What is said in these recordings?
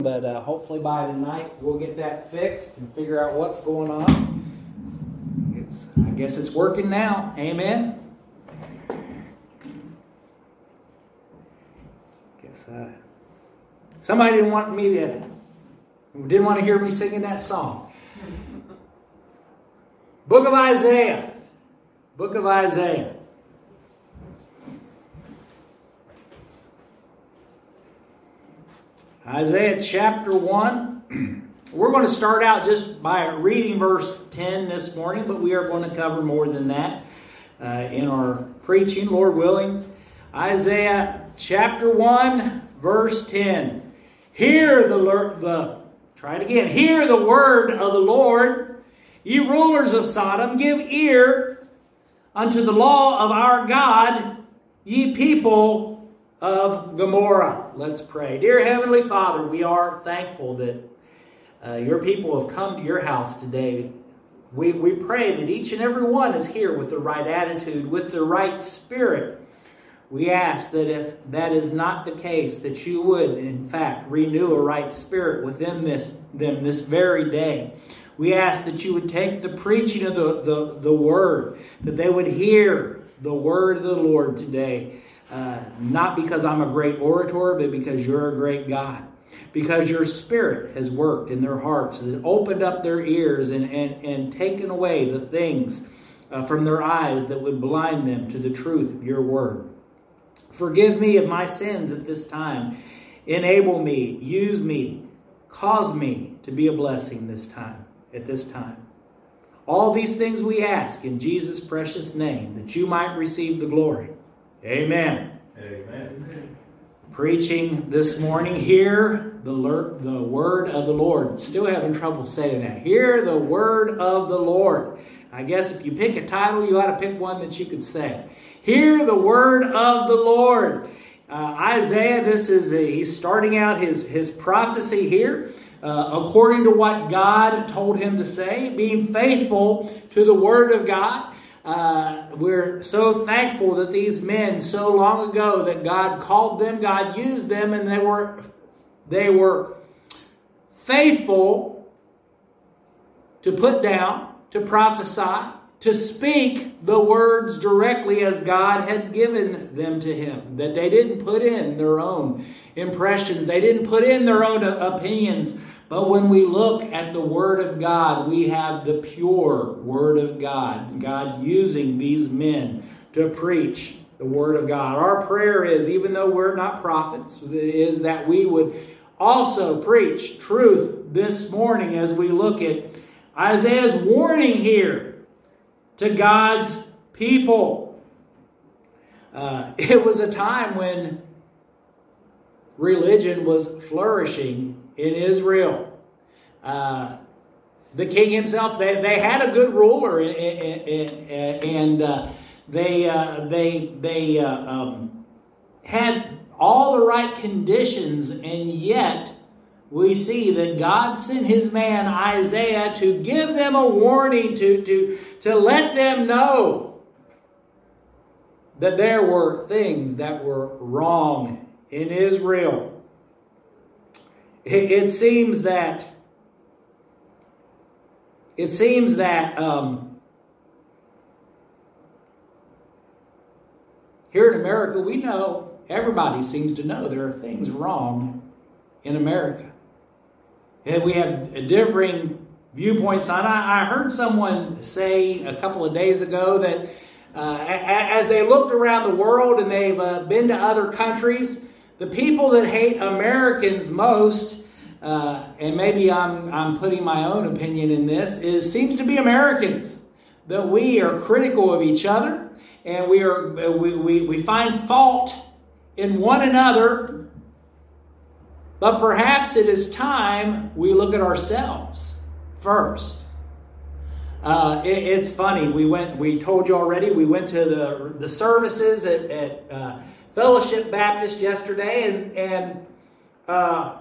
But uh, hopefully by tonight we'll get that fixed and figure out what's going on. It's, I guess it's working now. Amen. Guess uh, somebody didn't want me to didn't want to hear me singing that song. Book of Isaiah. Book of Isaiah. Isaiah chapter 1. We're going to start out just by reading verse 10 this morning, but we are going to cover more than that uh, in our preaching, Lord willing. Isaiah chapter 1, verse 10. Hear the, the try it again. Hear the word of the Lord, ye rulers of Sodom, give ear unto the law of our God, ye people of Gomorrah. Let's pray. Dear Heavenly Father, we are thankful that uh, your people have come to your house today. We, we pray that each and every one is here with the right attitude, with the right spirit. We ask that if that is not the case, that you would, in fact, renew a right spirit within this, them this very day. We ask that you would take the preaching of the, the, the word, that they would hear the word of the Lord today uh, not because I'm a great orator, but because you're a great God. Because your spirit has worked in their hearts, has opened up their ears and, and, and taken away the things uh, from their eyes that would blind them to the truth of your word. Forgive me of my sins at this time. Enable me, use me, cause me to be a blessing this time, at this time. All these things we ask in Jesus' precious name, that you might receive the glory. Amen. Amen. Preaching this morning, hear the, the word of the Lord. Still having trouble saying that. Hear the word of the Lord. I guess if you pick a title, you ought to pick one that you could say. Hear the word of the Lord. Uh, Isaiah, this is a, he's starting out his, his prophecy here. Uh, according to what God told him to say, being faithful to the Word of God. Uh, we're so thankful that these men so long ago that God called them, God used them, and they were they were faithful to put down, to prophesy, to speak the words directly as God had given them to him. That they didn't put in their own impressions, they didn't put in their own opinions, but when we look at the Word of God, we have the pure Word of God. God using these men to preach the Word of God. Our prayer is, even though we're not prophets, is that we would also preach truth this morning as we look at Isaiah's warning here to God's people. Uh, it was a time when religion was flourishing in Israel. Uh, the king himself, they, they had a good ruler, and uh, they, uh, they, they uh, um, had all the right conditions, and yet we see that God sent his man Isaiah to give them a warning, to, to, to let them know that there were things that were wrong in Israel. It, seems that it seems that um, here in America, we know everybody seems to know there are things wrong in America, and we have differing viewpoints on. I, I heard someone say a couple of days ago that uh, as they looked around the world and they've uh, been to other countries the people that hate Americans most, uh, and maybe I'm, I'm putting my own opinion in this, is seems to be Americans. That we are critical of each other and we, are, we, we, we find fault in one another. But perhaps it is time we look at ourselves first. Uh, it, it's funny. We went. We told you already. We went to the the services at, at uh, Fellowship Baptist yesterday, and, and uh,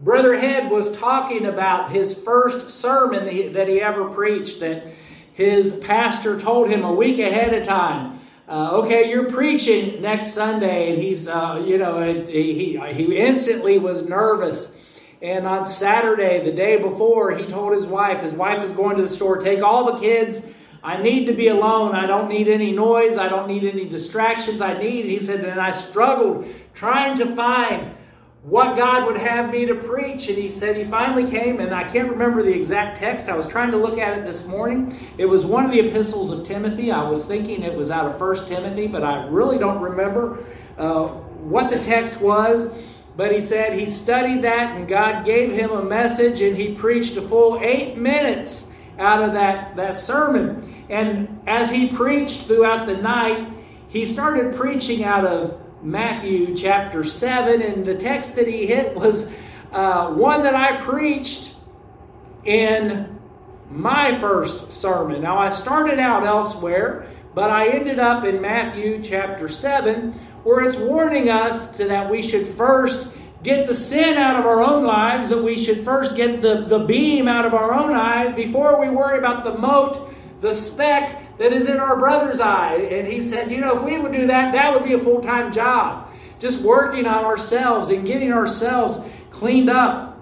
Brother Head was talking about his first sermon that he, that he ever preached, that his pastor told him a week ahead of time. Uh, okay, you're preaching next Sunday, and he's, uh, you know, he, he instantly was nervous. And on Saturday, the day before, he told his wife, his wife is going to the store, take all the kids. I need to be alone. I don't need any noise. I don't need any distractions. I need, he said, and I struggled trying to find what God would have me to preach. And he said he finally came, and I can't remember the exact text. I was trying to look at it this morning. It was one of the epistles of Timothy. I was thinking it was out of First Timothy, but I really don't remember uh, what the text was. But he said he studied that, and God gave him a message, and he preached a full eight minutes out of that, that sermon. And as he preached throughout the night, he started preaching out of Matthew chapter 7, and the text that he hit was uh, one that I preached in my first sermon. Now, I started out elsewhere, but I ended up in Matthew chapter 7, where it's warning us to that we should first get the sin out of our own lives, that we should first get the, the beam out of our own eyes before we worry about the mote, the speck that is in our brother's eye. And he said, you know, if we would do that, that would be a full time job. Just working on ourselves and getting ourselves cleaned up.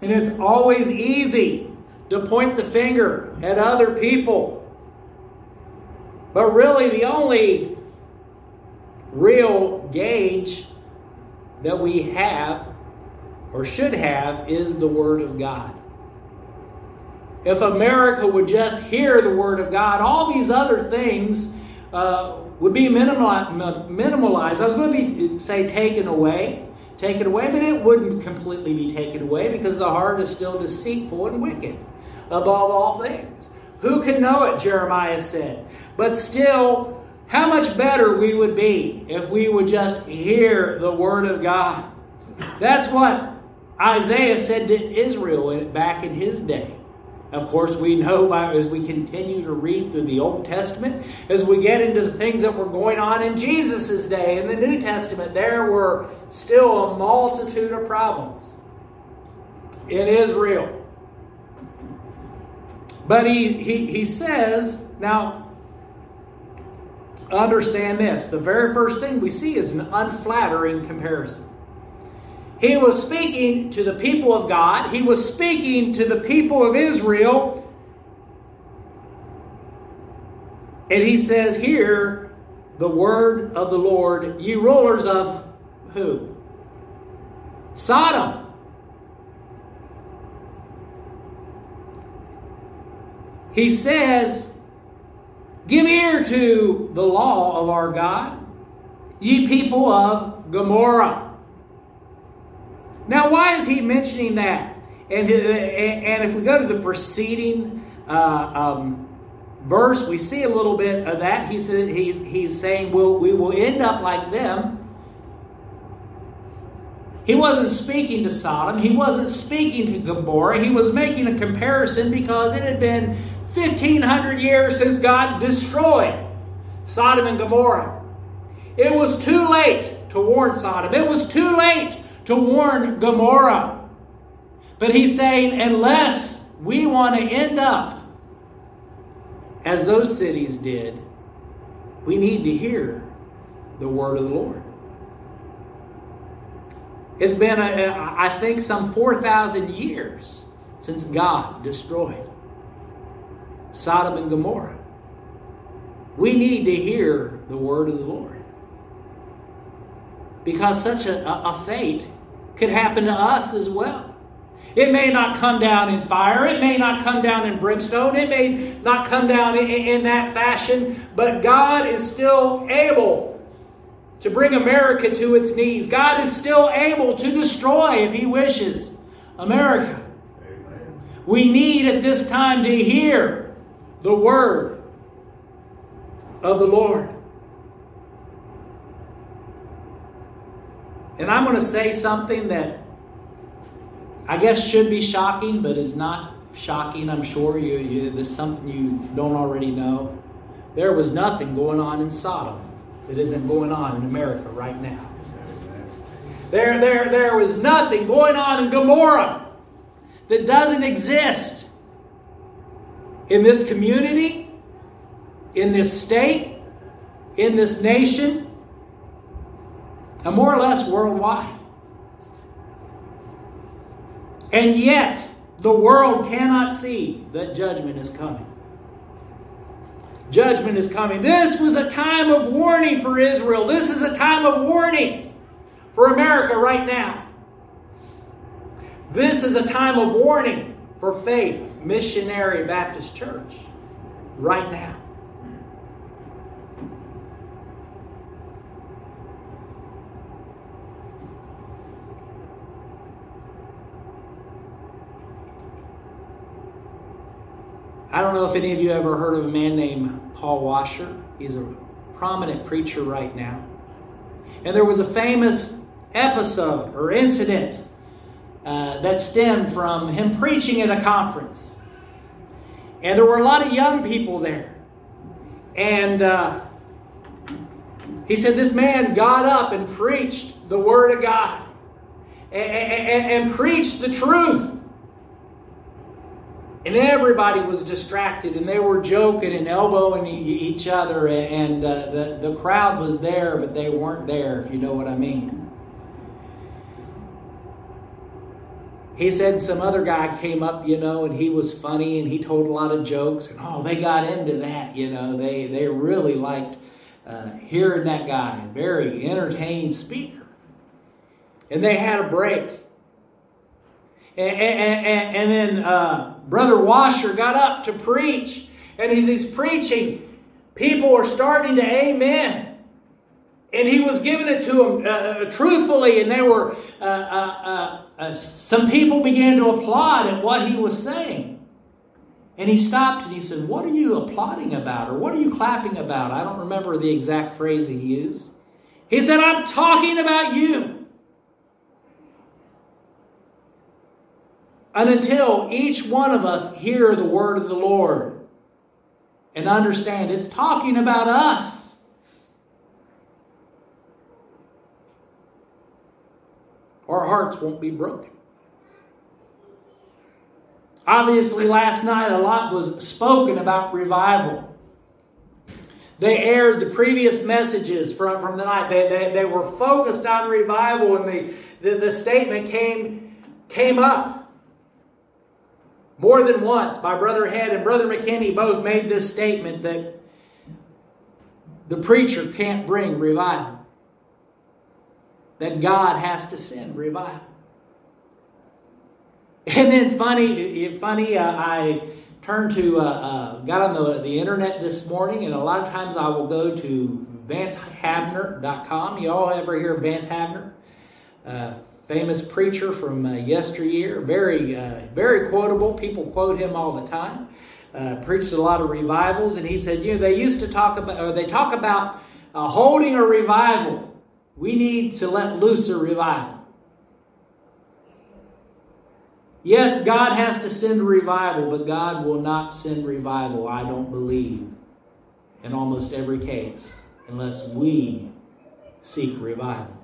And it's always easy to point the finger at other people. But really, the only real gauge that we have or should have is the Word of God. If America would just hear the Word of God, all these other things uh, would be minimalized. I was going to be, say taken away, taken away, but it wouldn't completely be taken away because the heart is still deceitful and wicked above all things. Who can know it, Jeremiah said. But still, how much better we would be if we would just hear the Word of God. That's what Isaiah said to Israel back in his day. Of course, we know by, as we continue to read through the Old Testament, as we get into the things that were going on in Jesus' day, in the New Testament, there were still a multitude of problems in Israel. But he, he, he says, now, understand this. The very first thing we see is an unflattering comparison. He was speaking to the people of God, he was speaking to the people of Israel. And he says here, the word of the Lord, ye rulers of who? Sodom. He says, Give ear to the law of our God, ye people of Gomorrah. Now, why is he mentioning that? And, uh, and if we go to the preceding uh, um, verse, we see a little bit of that. He said, he's, he's saying we'll, we will end up like them. He wasn't speaking to Sodom. He wasn't speaking to Gomorrah. He was making a comparison because it had been 1,500 years since God destroyed Sodom and Gomorrah. It was too late to warn Sodom. It was too late to warn Gomorrah. But he's saying, unless we want to end up as those cities did, we need to hear the word of the Lord. It's been, I think, some 4,000 years since God destroyed Sodom and Gomorrah. We need to hear the word of the Lord because such a, a, fate could happen to us as well. It may not come down in fire, it may not come down in brimstone, it may not come down in, in that fashion, but God is still able to bring America to its knees. God is still able to destroy, if He wishes, America. Amen. We need at this time to hear the word of the Lord. And I'm going to say something that I guess should be shocking, but is not shocking. I'm sure you, you this is something you don't already know. There was nothing going on in Sodom that isn't going on in America right now. There, there, there was nothing going on in Gomorrah that doesn't exist in this community, in this state, in this nation, and more or less worldwide. And yet, the world cannot see that judgment is coming. Judgment is coming. This was a time of warning for Israel. This is a time of warning for America right now. This is a time of warning for Faith Missionary Baptist Church right now. I don't know if any of you ever heard of a man named Paul Washer. He's a prominent preacher right now. And there was a famous episode or incident uh, that stemmed from him preaching at a conference. And there were a lot of young people there. And uh, he said this man got up and preached the Word of God and, and, and preached the truth. And everybody was distracted and they were joking and elbowing each other, and uh, the, the crowd was there, but they weren't there, if you know what I mean. He said some other guy came up, you know, and he was funny and he told a lot of jokes, and oh, they got into that, you know. They, they really liked uh, hearing that guy, very entertaining speaker. And they had a break. And, and, and, and then uh, Brother Washer got up to preach, and as he's preaching, people are starting to amen. And he was giving it to them uh, uh truthfully, and they were, uh, uh, uh, some people began to applaud at what he was saying. And he stopped and he said, What are you applauding about? Or what are you clapping about? I don't remember the exact phrase he used. He said, I'm talking about you. And until each one of us hear the word of the Lord and understand it's talking about us. Our hearts won't be broken. Obviously, last night a lot was spoken about revival. They aired the previous messages from, from the night. They, they, they were focused on revival, and the, the, the statement came, came up more than once, my brother Head and brother McKinney both made this statement that the preacher can't bring revival, that God has to send revival. And then, funny, funny, uh, I turned to, uh, uh, got on the, the internet this morning, and a lot of times I will go to vancehavner.com. You all ever hear of Vance Havner? Famous preacher from uh, yesteryear, very, uh, very quotable. People quote him all the time. Uh, preached a lot of revivals, and he said, you know, they used to talk about, or they talk about uh, holding a revival. We need to let loose a revival. Yes, God has to send revival, but God will not send revival, I don't believe, in almost every case, unless we seek revival.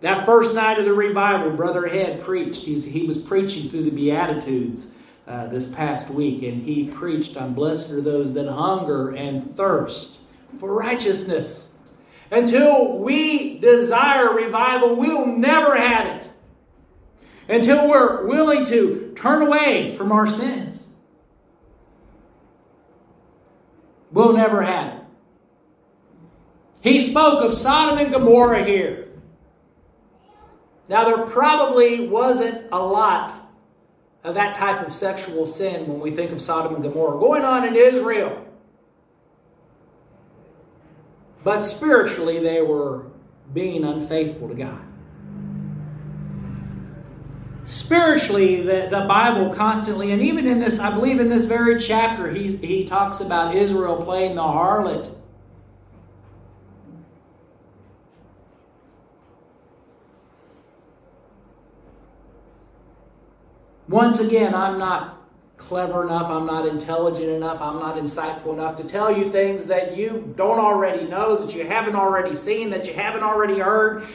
That first night of the revival, Brother Head preached. He's, he was preaching through the Beatitudes uh, this past week, and he preached on blessed are those that hunger and thirst for righteousness. Until we desire revival, we'll never have it. Until we're willing to turn away from our sins, we'll never have it. He spoke of Sodom and Gomorrah here. Now, there probably wasn't a lot of that type of sexual sin when we think of Sodom and Gomorrah going on in Israel. But spiritually, they were being unfaithful to God. Spiritually, the, the Bible constantly, and even in this, I believe in this very chapter, he, he talks about Israel playing the harlot Once again, I'm not clever enough, I'm not intelligent enough, I'm not insightful enough to tell you things that you don't already know, that you haven't already seen, that you haven't already heard.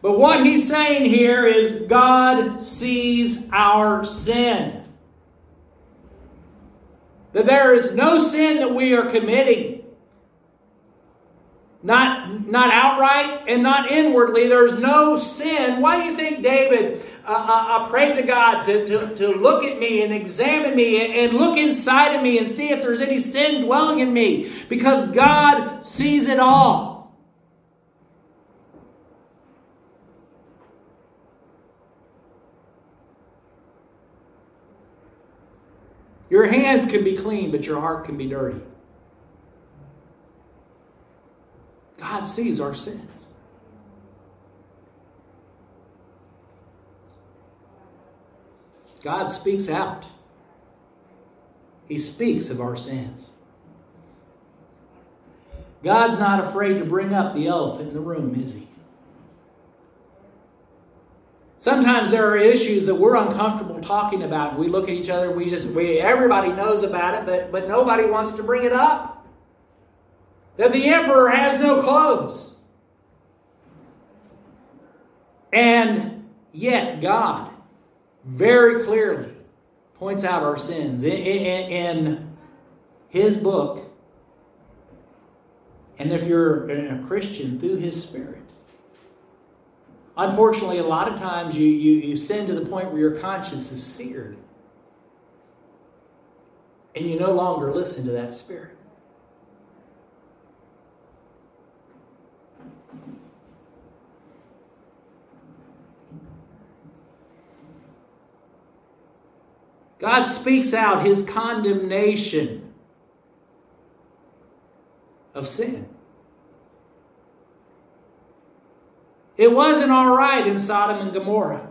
But what he's saying here is God sees our sin. That there is no sin that we are committing not, not outright and not inwardly. There's no sin. Why do you think David uh, uh, uh, prayed to God to, to, to look at me and examine me and, and look inside of me and see if there's any sin dwelling in me? Because God sees it all. Your hands can be clean, but your heart can be dirty. God sees our sins. God speaks out. He speaks of our sins. God's not afraid to bring up the elephant in the room, is he? Sometimes there are issues that we're uncomfortable talking about. We look at each other, we just we everybody knows about it, but but nobody wants to bring it up. That the emperor has no clothes. And yet God very clearly points out our sins in, in, in his book. And if you're a Christian, through his spirit. Unfortunately, a lot of times you, you, you sin to the point where your conscience is seared. And you no longer listen to that spirit. God speaks out his condemnation of sin. It wasn't all right in Sodom and Gomorrah.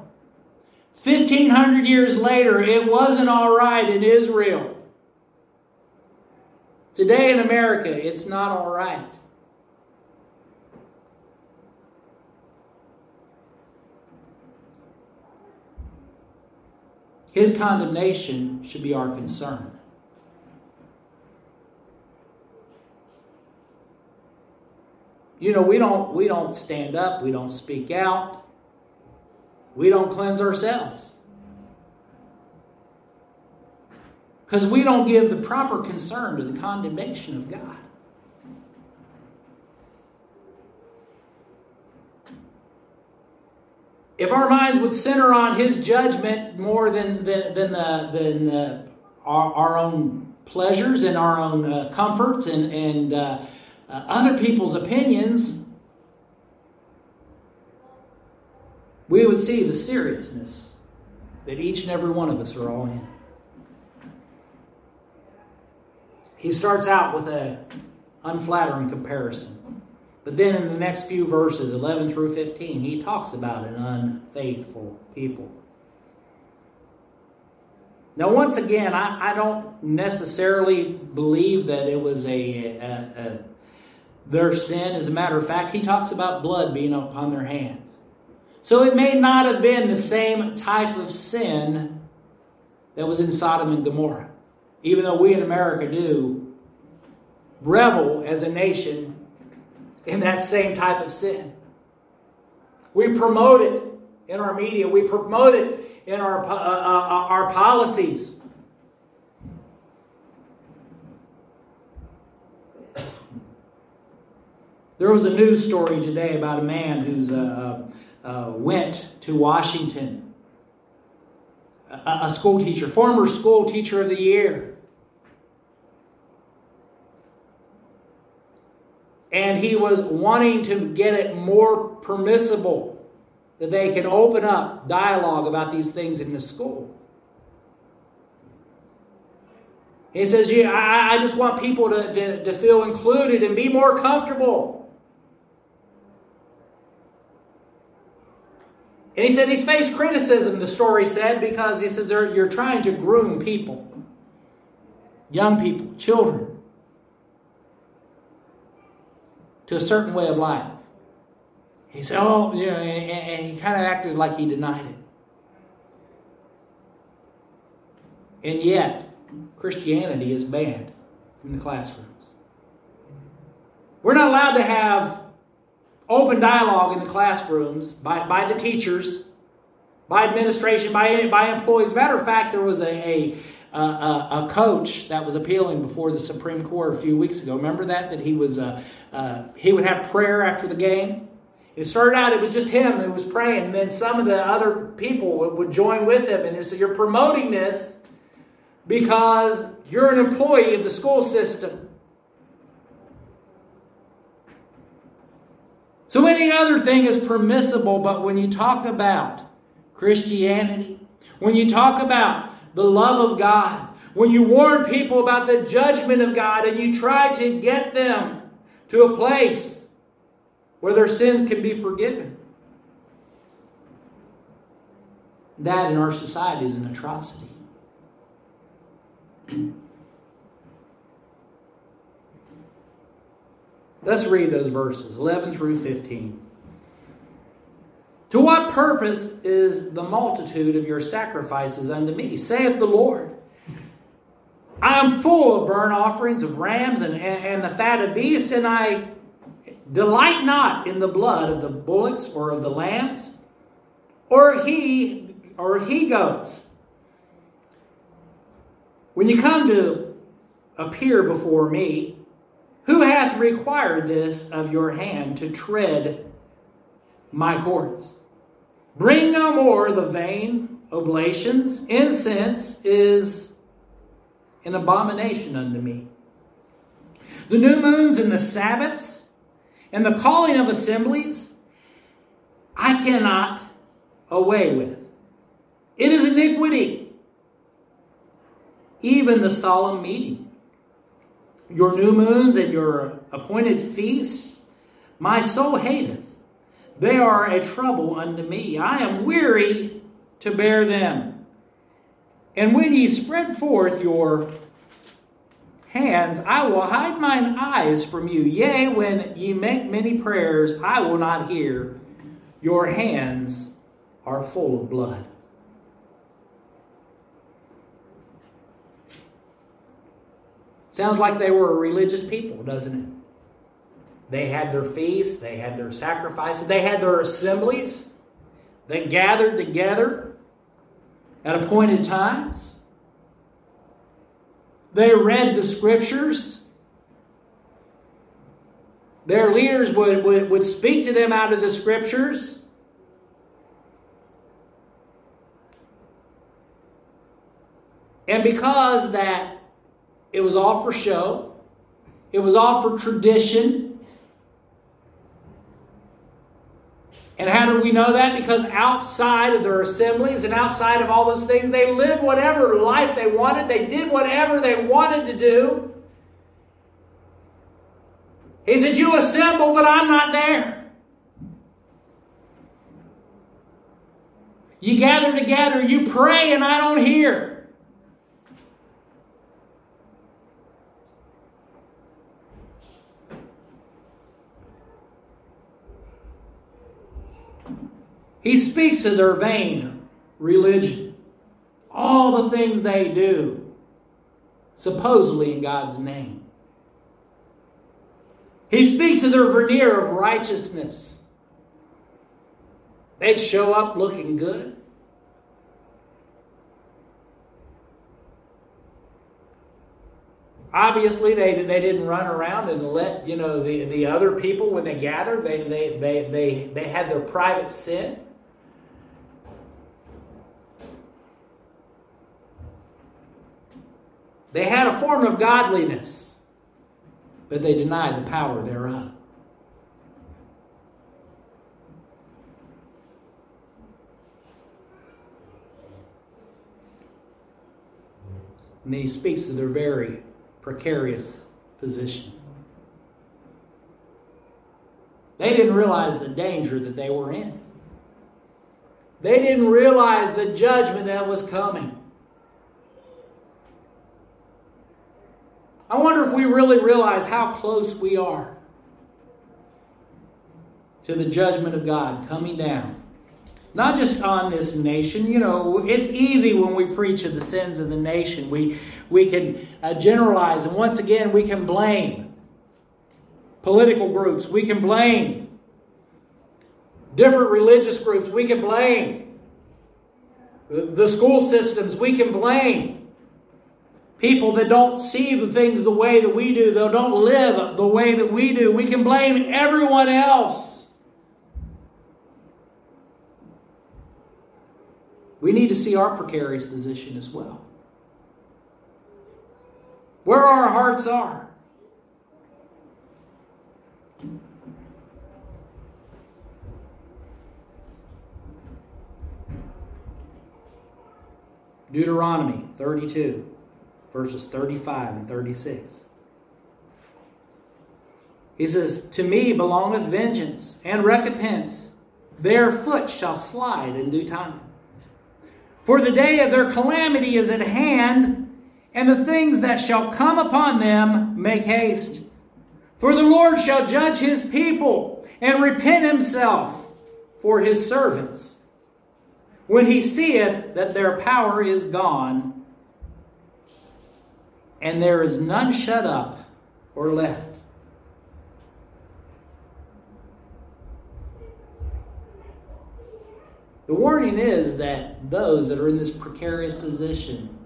1500 years later, it wasn't all right in Israel. Today in America, it's not all right. His condemnation should be our concern. You know, we don't we don't stand up, we don't speak out. We don't cleanse ourselves. Because we don't give the proper concern to the condemnation of God. If our minds would center on His judgment more than, than, than, the, than the, our, our own pleasures and our own uh, comforts and, and uh, uh, other people's opinions, we would see the seriousness that each and every one of us are all in. He starts out with a unflattering comparison. But then in the next few verses, 11 through 15, he talks about an unfaithful people. Now, once again, I, I don't necessarily believe that it was a, a, a their sin. As a matter of fact, he talks about blood being upon their hands. So it may not have been the same type of sin that was in Sodom and Gomorrah, even though we in America do revel as a nation in that same type of sin. We promote it in our media, we promote it in our, uh, uh, uh our policies. There was a news story today about a man who's uh, uh, uh went to Washington, a, a school teacher, former school teacher of the year. And he was wanting to get it more permissible that they can open up dialogue about these things in the school. He says, yeah, I, I just want people to, to, to feel included and be more comfortable. And he said he's faced criticism, the story said, because he says you're trying to groom people, young people, children, to a certain way of life. He said, oh, you know, and, and he kind of acted like he denied it. And yet, Christianity is banned from the classrooms. We're not allowed to have open dialogue in the classrooms by, by the teachers, by administration, by, by employees. Matter of fact, there was a, a, a, a, coach that was appealing before the Supreme Court a few weeks ago. Remember that? That he was uh, uh, he would have prayer after the game. It started out, it was just him who was praying. And then some of the other people would, would join with him. And so You're promoting this because you're an employee of the school system. So any other thing is permissible, but when you talk about Christianity, when you talk about the love of God, when you warn people about the judgment of God and you try to get them to a place where their sins can be forgiven, that in our society is an atrocity. Let's read those verses 11 through 15. To what purpose is the multitude of your sacrifices unto me, saith the Lord? I am full of burnt offerings of rams and, and, and the fat of beasts, and I delight not in the blood of the bullocks or of the lambs, or he or he goats. When you come to appear before me, who hath required this of your hand to tread my courts? Bring no more the vain oblations. Incense is an abomination unto me. The new moons and the Sabbaths and the calling of assemblies, I cannot away with. It is iniquity, even the solemn meeting. Your new moons and your appointed feasts, my soul hateth. They are a trouble unto me. I am weary to bear them. And when ye spread forth your hands, I will hide mine eyes from you. Yea, when ye make many prayers, I will not hear. Your hands are full of blood. Sounds like they were a religious people, doesn't it? They had their feasts, they had their sacrifices, they had their assemblies. They gathered together at appointed times. They read the scriptures. Their leaders would, would, would speak to them out of the scriptures. And because that it was all for show, it was all for tradition, And how do we know that? Because outside of their assemblies and outside of all those things, they lived whatever life they wanted. They did whatever they wanted to do. He said, You assemble, but I'm not there. You gather together, you pray, and I don't hear. He speaks of their vain religion, all the things they do, supposedly in God's name. He speaks of their veneer of righteousness. They'd show up looking good. Obviously, they, they didn't run around and let you know the, the other people when they gathered. They, they, they, they, they had their private sin. They had a form of godliness, but they denied the power thereof. And he speaks to their very precarious position. They didn't realize the danger that they were in. They didn't realize the judgment that was coming. I wonder if we really realize how close we are to the judgment of God coming down. Not just on this nation, you know, it's easy when we preach of the sins of the nation. We, we can uh, generalize, and once again, we can blame political groups, we can blame different religious groups, we can blame the school systems, we can blame people that don't see the things the way that we do, that don't live the way that we do. We can blame everyone else. We need to see our precarious position as well. Where our hearts are. Deuteronomy 32 verses 35 and 36. He says, To me belongeth vengeance and recompense. Their foot shall slide in due time. For the day of their calamity is at hand, and the things that shall come upon them make haste. For the Lord shall judge his people and repent himself for his servants when he seeth that their power is gone and there is none shut up or left. The warning is that those that are in this precarious position,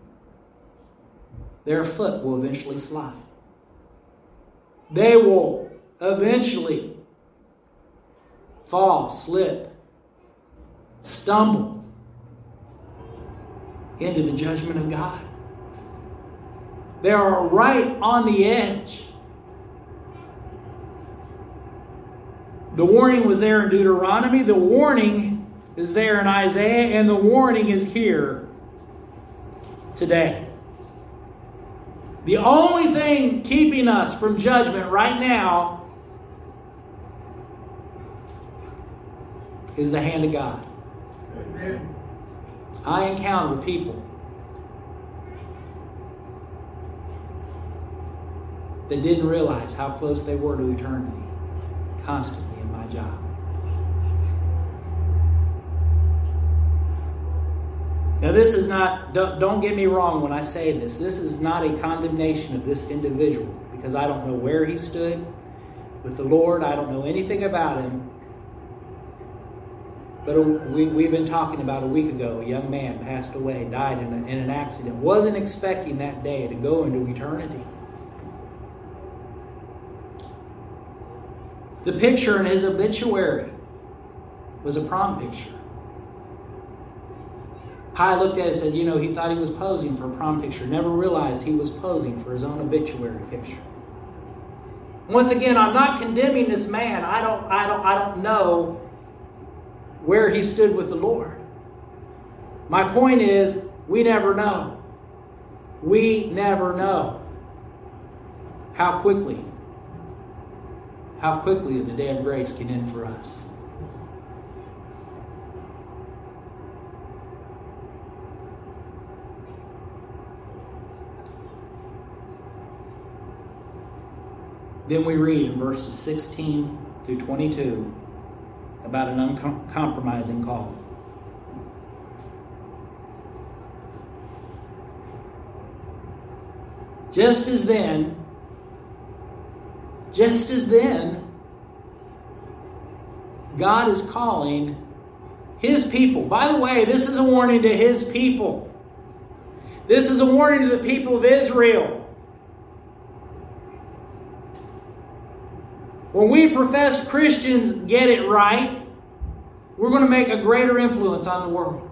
their foot will eventually slide. They will eventually fall, slip, stumble into the judgment of God. They are right on the edge. The warning was there in Deuteronomy, the warning is there in Isaiah, and the warning is here today. The only thing keeping us from judgment right now is the hand of God. Amen. I encounter people that didn't realize how close they were to eternity constantly in my job. Now, this is not, don't, don't, get me wrong when I say this. This is not a condemnation of this individual because I don't know where he stood with the Lord. I don't know anything about him. But we, we've been talking about a week ago, a young man passed away, died in, a, in an accident, wasn't expecting that day to go into eternity. The picture in his obituary was a prom picture. Hy looked at it and said, You know, he thought he was posing for a prom picture, never realized he was posing for his own obituary picture. Once again, I'm not condemning this man. I don't, I don't, I don't know where he stood with the Lord. My point is, we never know. We never know how quickly how quickly the day of grace can end for us. Then we read in verses 16 through 22 about an uncompromising call. Just as then, just as then, God is calling His people. By the way, this is a warning to His people. This is a warning to the people of Israel. When we profess Christians get it right, we're going to make a greater influence on the world.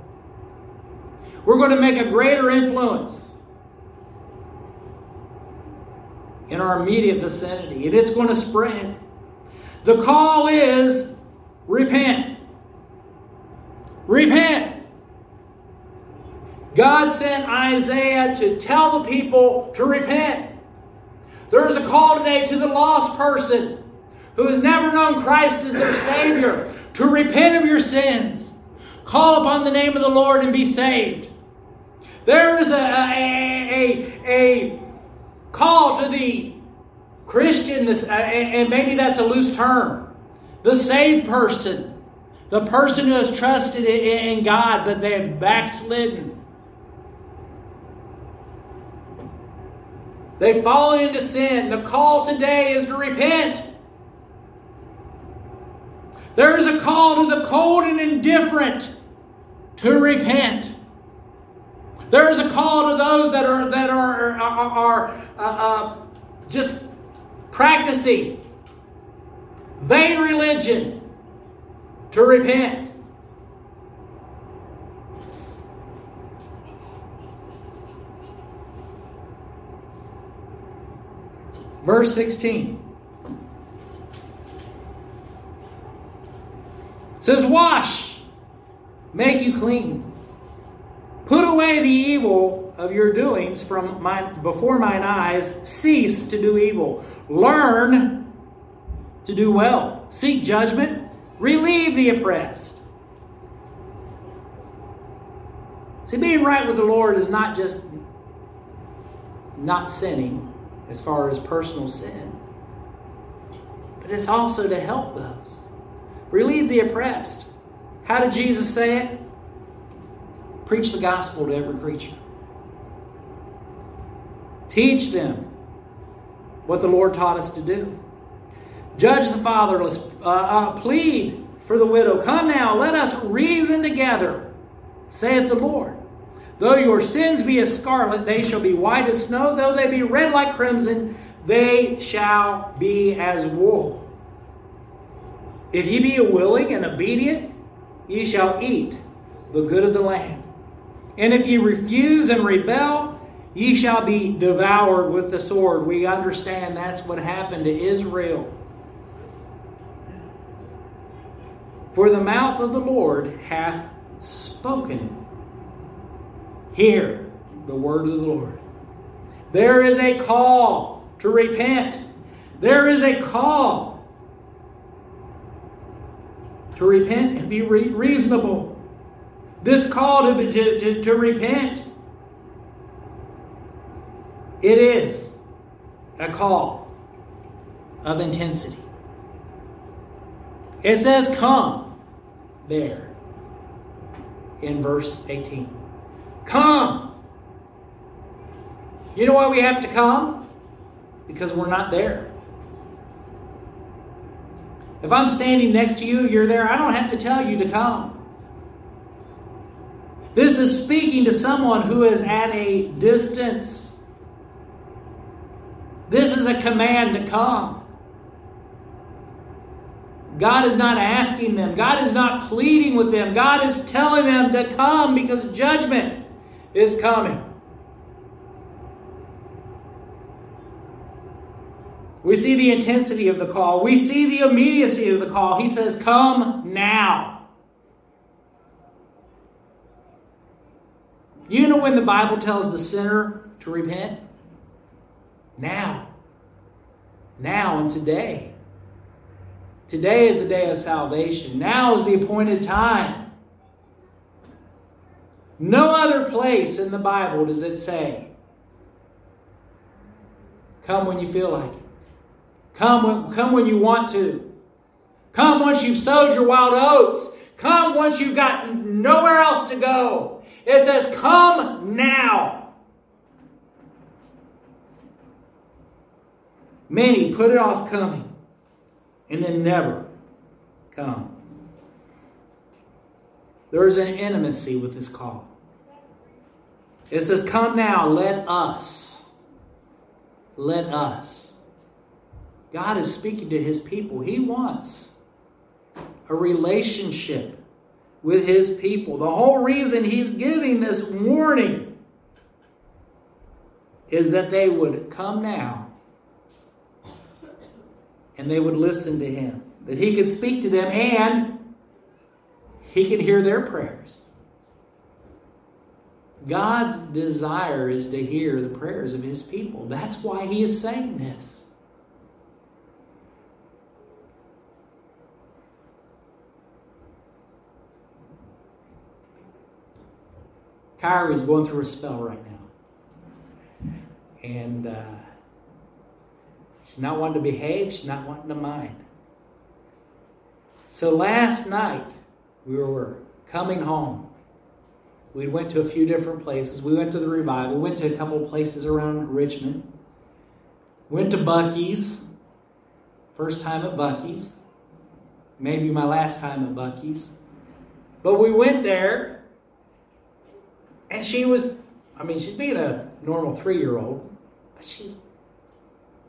We're going to make a greater influence in our immediate vicinity, and it's going to spread. The call is repent. Repent. God sent Isaiah to tell the people to repent. There is a call today to the lost person who has never known Christ as their Savior to repent of your sins. Call upon the name of the Lord and be saved. There is a, a, a, a call to the Christian, this, uh, and maybe that's a loose term, the saved person, the person who has trusted in God, but they have backslidden. They've fallen into sin. The call today is to repent. There is a call to the cold and indifferent to repent. There is a call to those that are that are are, are uh, uh, just practicing vain religion to repent. Verse 16 says, Wash, make you clean. Put away the evil of your doings from my, before mine eyes. Cease to do evil. Learn to do well. Seek judgment. Relieve the oppressed. See, being right with the Lord is not just not sinning as far as personal sin, but it's also to help those. Relieve the oppressed. How did Jesus say it? Preach the gospel to every creature. Teach them what the Lord taught us to do. Judge the fatherless. Uh, uh, plead for the widow. Come now, let us reason together, saith the Lord. Though your sins be as scarlet, they shall be white as snow. Though they be red like crimson, they shall be as wool. If ye be willing and obedient, ye shall eat the good of the land. And if ye refuse and rebel, ye shall be devoured with the sword. We understand that's what happened to Israel. For the mouth of the Lord hath spoken. Hear the word of the Lord. There is a call to repent. There is a call to repent and be re- reasonable. This call to, to, to, to repent. It is a call of intensity. It says, Come there in verse 18. Come. You know why we have to come? Because we're not there. If I'm standing next to you, you're there, I don't have to tell you to come. This is speaking to someone who is at a distance. This is a command to come. God is not asking them. God is not pleading with them. God is telling them to come because judgment is coming. We see the intensity of the call. We see the immediacy of the call. He says, Come now. You know when the Bible tells the sinner to repent? Now. Now and today. Today is the day of salvation. Now is the appointed time. No other place in the Bible does it say, Come when you feel like it. Come when, come when you want to. Come once you've sowed your wild oats. Come once you've got nowhere else to go. It says, Come now. Many put it off coming and then never come. There is an intimacy with this call. It says, Come now, let us. Let us. God is speaking to his people. He wants a relationship with his people. The whole reason he's giving this warning is that they would come now and they would listen to him, that he could speak to them and he could hear their prayers. God's desire is to hear the prayers of his people. That's why he is saying this. Kyrie is going through a spell right now. And uh, she's not wanting to behave, she's not wanting to mind. So last night, we were coming home. We went to a few different places. We went to the revival. We went to a couple of places around Richmond. Went to Buc-ee's. First time at Buc-ee's. Maybe my last time at Buc-ee's. But we went there and she was I mean, she's being a normal three year old, but she's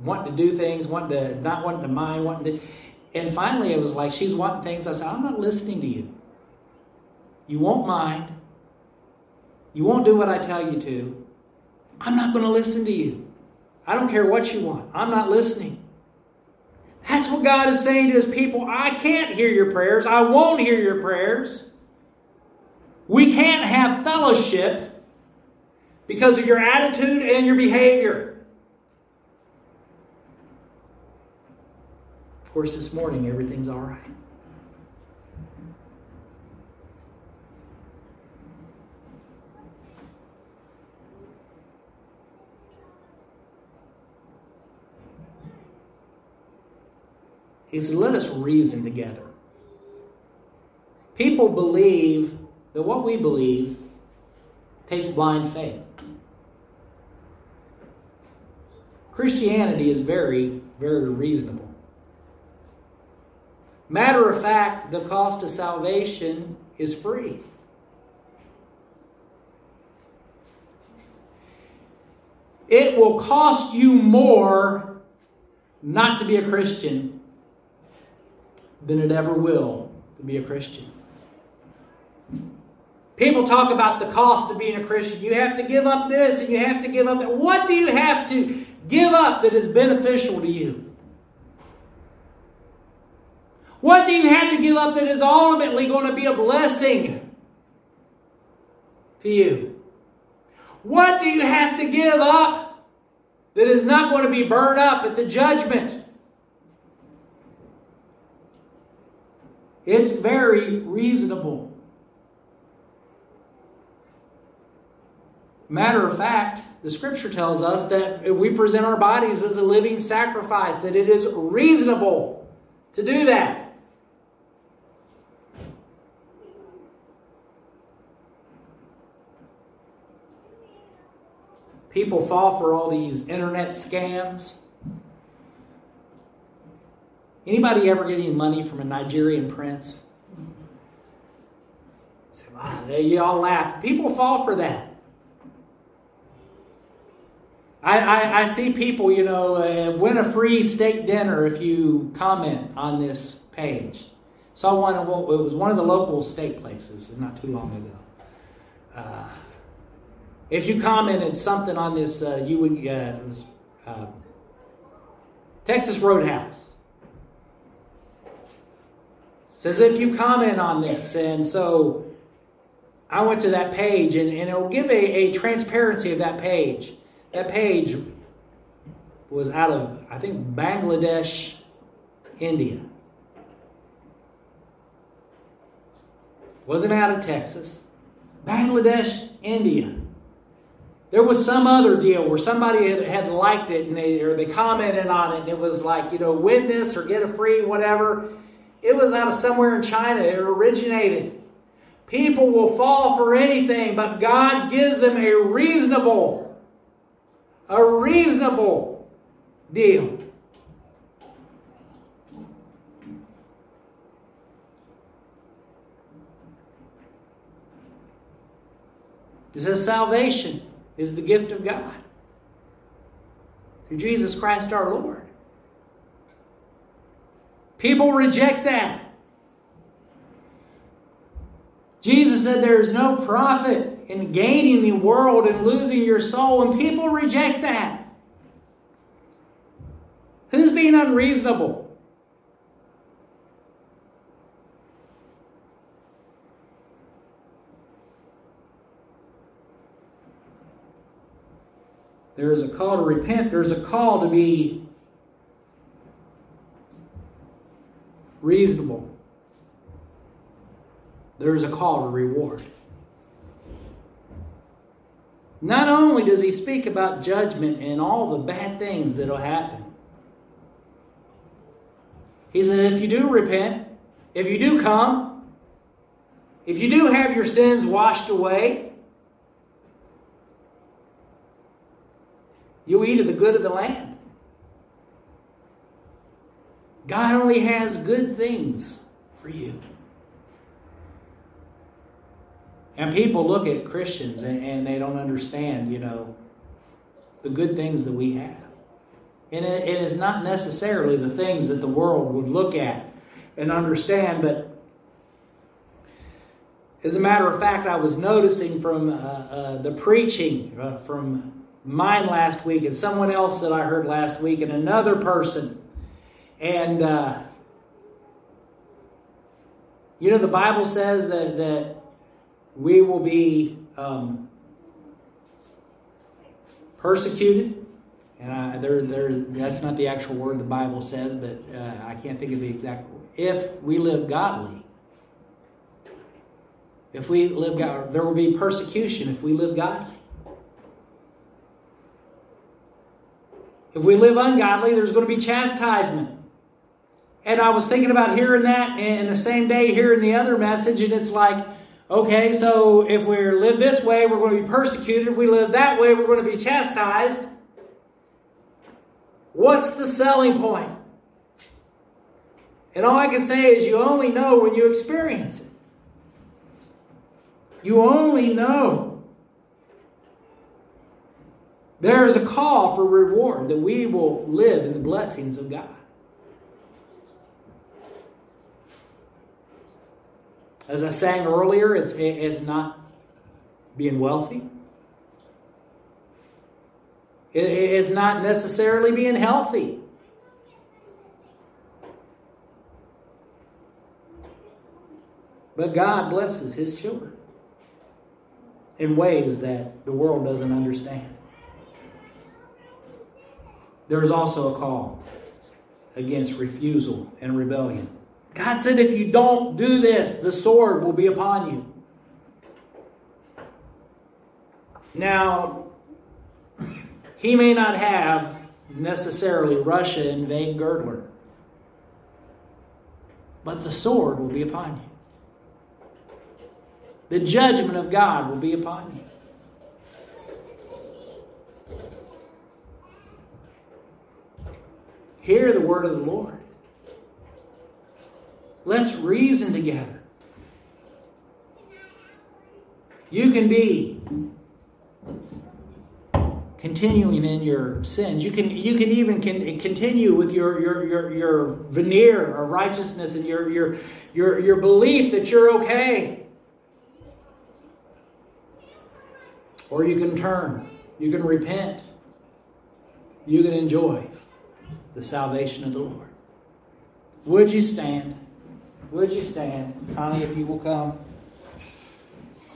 wanting to do things, wanting to, not wanting to mind, wanting to. And finally, it was like she's wanting things. I said, I'm not listening to you. You won't mind. You won't do what I tell you to. I'm not going to listen to you. I don't care what you want. I'm not listening. That's what God is saying to his people. I can't hear your prayers. I won't hear your prayers. We can't have fellowship because of your attitude and your behavior. Of course, this morning everything's all right. He said, Let us reason together. People believe that what we believe takes blind faith. Christianity is very, very reasonable. Matter of fact, the cost of salvation is free. It will cost you more not to be a Christian than it ever will to be a Christian. People talk about the cost of being a Christian. You have to give up this and you have to give up that. What do you have to give up that is beneficial to you? What do you have to give up that is ultimately going to be a blessing to you? What do you have to give up that is not going to be burned up at the judgment? It's very reasonable. Matter of fact, the scripture tells us that we present our bodies as a living sacrifice, that it is reasonable to do that. People fall for all these internet scams. Anybody ever get any money from a Nigerian prince? You all laugh. People fall for that. I, I, I see people, you know, uh, win a free steak dinner if you comment on this page. Saw one, it was one of the local steak places not too long ago. Uh, if you commented something on this, uh, you would uh, was, uh, Texas Roadhouse. Says if you comment on this, and so I went to that page, and, and it'll give a, a transparency of that page. That page was out of I think Bangladesh, India. Wasn't out of Texas. Bangladesh, India. There was some other deal where somebody had, had liked it and they or they commented on it and it was like, you know, win this or get a free whatever. It was out of somewhere in China. It originated. People will fall for anything, but God gives them a reasonable, a reasonable deal. This is salvation is the gift of God through Jesus Christ our Lord. People reject that. Jesus said there is no profit in gaining the world and losing your soul, and people reject that. Who's being unreasonable? There is a call to repent. There's a call to be reasonable. There is a call to reward. Not only does he speak about judgment and all the bad things that'll happen, he says, if you do repent, if you do come, if you do have your sins washed away, You eat of the good of the land. God only has good things for you. And people look at Christians and, and they don't understand, you know, the good things that we have. And it, it is not necessarily the things that the world would look at and understand, but as a matter of fact, I was noticing from uh, uh, the preaching uh, from mine last week and someone else that I heard last week and another person. And, uh, you know, the Bible says that, that we will be um, persecuted. And I, there, there, that's not the actual word the Bible says, but uh, I can't think of the exact. If we live godly, if we live God, there will be persecution if we live godly. If we live ungodly, there's going to be chastisement. And I was thinking about hearing that in the same day, hearing the other message, and it's like, okay, so if we live this way, we're going to be persecuted. If we live that way, we're going to be chastised. What's the selling point? And all I can say is you only know when you experience it. You only know. There is a call for reward that we will live in the blessings of God. As I sang earlier, it's, it's not being wealthy. It's not necessarily being healthy. But God blesses His children in ways that the world doesn't understand. There is also a call against refusal and rebellion. God said, if you don't do this, the sword will be upon you. Now, he may not have necessarily Russia invade Girdler, but the sword will be upon you. The judgment of God will be upon you. Hear the word of the Lord. Let's reason together. You can be continuing in your sins. You can you can even can continue with your your your, your veneer of righteousness and your your your your belief that you're okay. Or you can turn. You can repent. You can enjoy the salvation of the Lord. Would you stand? Would you stand? Connie, if you will come.